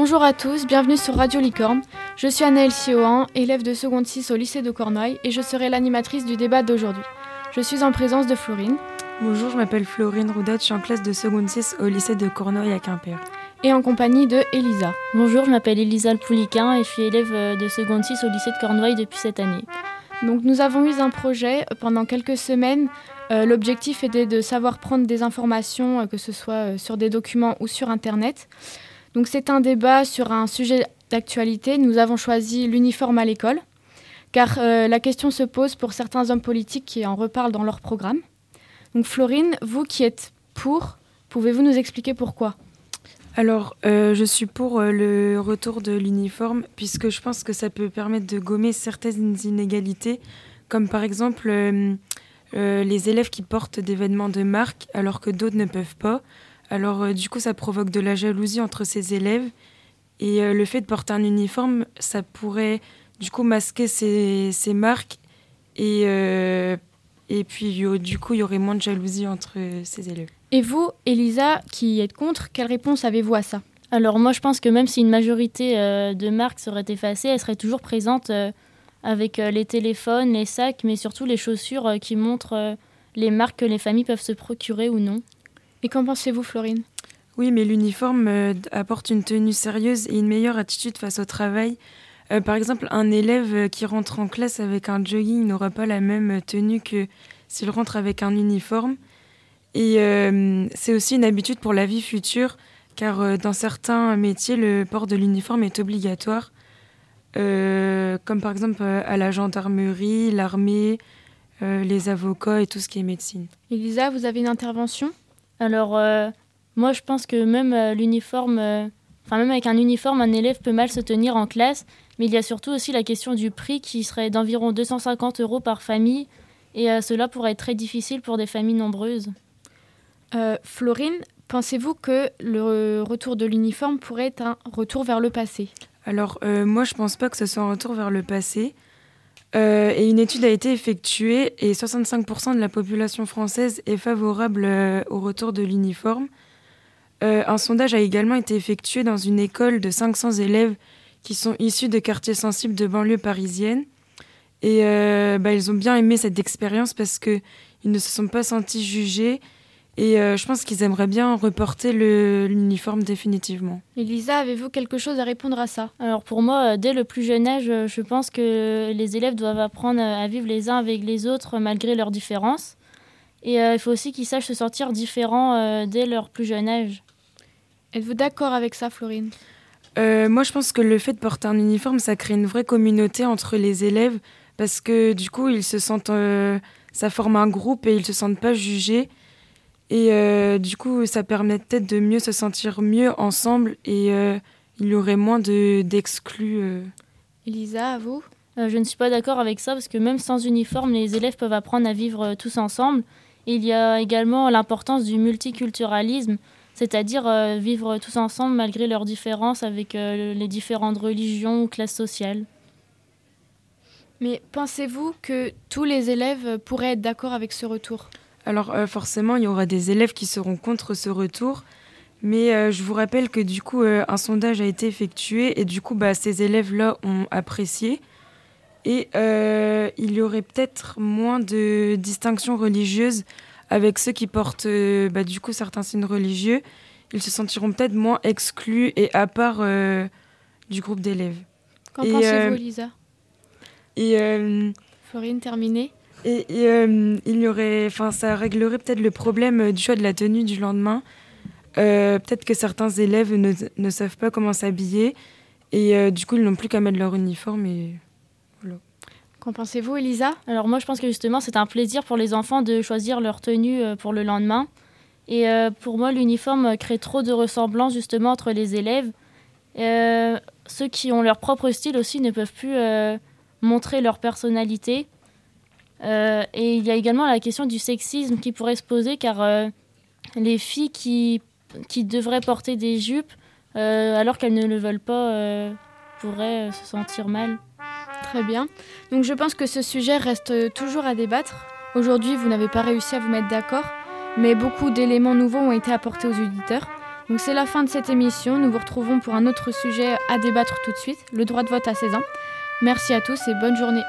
Bonjour à tous, bienvenue sur Radio Licorne. Je suis Anaëlle Siohan, élève de seconde 6 au lycée de Cornouailles et je serai l'animatrice du débat d'aujourd'hui. Je suis en présence de Florine. Bonjour, je m'appelle Florine Roudette, je suis en classe de seconde 6 au lycée de Cornouailles à Quimper. Et en compagnie de Elisa. Bonjour, je m'appelle Elisa Pouliquin et je suis élève euh, de seconde 6 au lycée de Cornouailles depuis cette année. Donc nous avons eu un projet pendant quelques semaines. Euh, L'objectif était de savoir prendre des informations, euh, que ce soit euh, sur des documents ou sur Internet. Donc c'est un débat sur un sujet d'actualité. Nous avons choisi l'uniforme à l'école, car euh, la question se pose pour certains hommes politiques qui en reparlent dans leur programme. Florine, vous qui êtes pour, pouvez-vous nous expliquer pourquoi? Alors, euh, je suis pour euh, le retour de l'uniforme, puisque je pense que ça peut permettre de gommer certaines inégalités, comme par exemple les élèves qui portent des vêtements de marque alors que d'autres ne peuvent pas. Alors, euh, du coup, ça provoque de la jalousie entre ces élèves. Et euh, le fait de porter un uniforme, ça pourrait du coup masquer ces, ces marques. Et, euh, et puis, du coup, il y aurait moins de jalousie entre euh, ces élèves. Et vous, Elisa, qui êtes contre, quelle réponse avez-vous à ça? Alors moi je pense que même si une majorité euh, de marques serait effacée, elle serait toujours présente euh, avec euh, les téléphones, les sacs, mais surtout les chaussures euh, qui montrent euh, les marques que les familles peuvent se procurer ou non. Et qu'en pensez-vous, Florine? Oui, mais l'uniforme euh, apporte une tenue sérieuse et une meilleure attitude face au travail. Euh, par exemple, un élève euh, qui rentre en classe avec un jogging n'aura pas la même tenue que s'il rentre avec un uniforme. Et euh, c'est aussi une habitude pour la vie future, car euh, dans certains métiers, le port de l'uniforme est obligatoire, Euh, comme par exemple à la gendarmerie, l'armée, les avocats et tout ce qui est médecine. Elisa, vous avez une intervention? Alors euh, moi je pense que même euh, l'uniforme, euh, enfin même avec un uniforme, un élève peut mal se tenir en classe, mais il y a surtout aussi la question du prix qui serait d'environ 250 euros par famille, et euh, cela pourrait être très difficile pour des familles nombreuses. Euh, Florine, pensez-vous que le retour de l'uniforme pourrait être un retour vers le passé? Alors, euh, moi, je pense pas que ce soit un retour vers le passé. Euh, et une étude a été effectuée et 65% de la population française est favorable euh, au retour de l'uniforme. Euh, un sondage a également été effectué dans une école de 500 élèves qui sont issus de quartiers sensibles de banlieue parisienne. Et bah, ils ont bien aimé cette expérience parce qu'ils ne se sont pas sentis jugés. Et euh, je pense qu'ils aimeraient bien reporter le- l'uniforme définitivement. Elisa, avez-vous quelque chose à répondre à ça? Alors pour moi, euh, dès le plus jeune âge, euh, je pense que les élèves doivent apprendre à vivre les uns avec les autres malgré leurs différences. Et euh, il faut aussi qu'ils sachent se sentir différents euh, dès leur plus jeune âge. Êtes-vous d'accord avec ça, Florine? Euh, moi, je pense que le fait de porter un uniforme, ça crée une vraie communauté entre les élèves parce que du coup, ils se sentent, euh, ça forme un groupe et ils se sentent pas jugés. Et euh, du coup, ça permet peut-être de mieux se sentir mieux ensemble et euh, il y aurait moins de d'exclus. euh. Elisa, à vous? Euh, je ne suis pas d'accord avec ça parce que même sans uniforme, les élèves peuvent apprendre à vivre tous ensemble. Et il y a également l'importance du multiculturalisme, c'est-à-dire euh, vivre tous ensemble malgré leurs différences avec euh, les différentes religions ou classes sociales. Mais pensez-vous que tous les élèves pourraient être d'accord avec ce retour? Alors euh, forcément, il y aura des élèves qui seront contre ce retour. Mais euh, je vous rappelle que du coup, euh, un sondage a été effectué et du coup, bah, ces élèves-là ont apprécié. Et il y aurait peut-être moins de distinctions religieuses avec ceux qui portent bah, du coup certains signes religieux. Ils se sentiront peut-être moins exclus et à part du groupe d'élèves. Qu'en pensez-vous, Elisa? Et Florine, terminée Et, euh, il y aurait, enfin, ça réglerait peut-être le problème euh, du choix de la tenue du lendemain. Euh, peut-être que certains élèves ne, savent pas comment s'habiller et du coup ils n'ont plus qu'à mettre leur uniforme et Qu'en pensez-vous, Elisa? Alors moi, je pense que justement, c'est un plaisir pour les enfants de choisir leur tenue pour le lendemain. Et pour moi, l'uniforme crée trop de ressemblance justement entre les élèves. Ceux qui ont leur propre style aussi ne peuvent plus montrer leur personnalité. Euh, et il y a également la question du sexisme qui pourrait se poser car euh, les filles qui, qui devraient porter des jupes euh, alors qu'elles ne le veulent pas pourraient se sentir mal. Très bien. Donc je pense que ce sujet reste toujours à débattre. Aujourd'hui, vous n'avez pas réussi à vous mettre d'accord, mais beaucoup d'éléments nouveaux ont été apportés aux auditeurs. Donc c'est la fin de cette émission. Nous vous retrouvons pour un autre sujet à débattre tout de suite, le droit de vote à 16 ans. Merci à tous et bonne journée.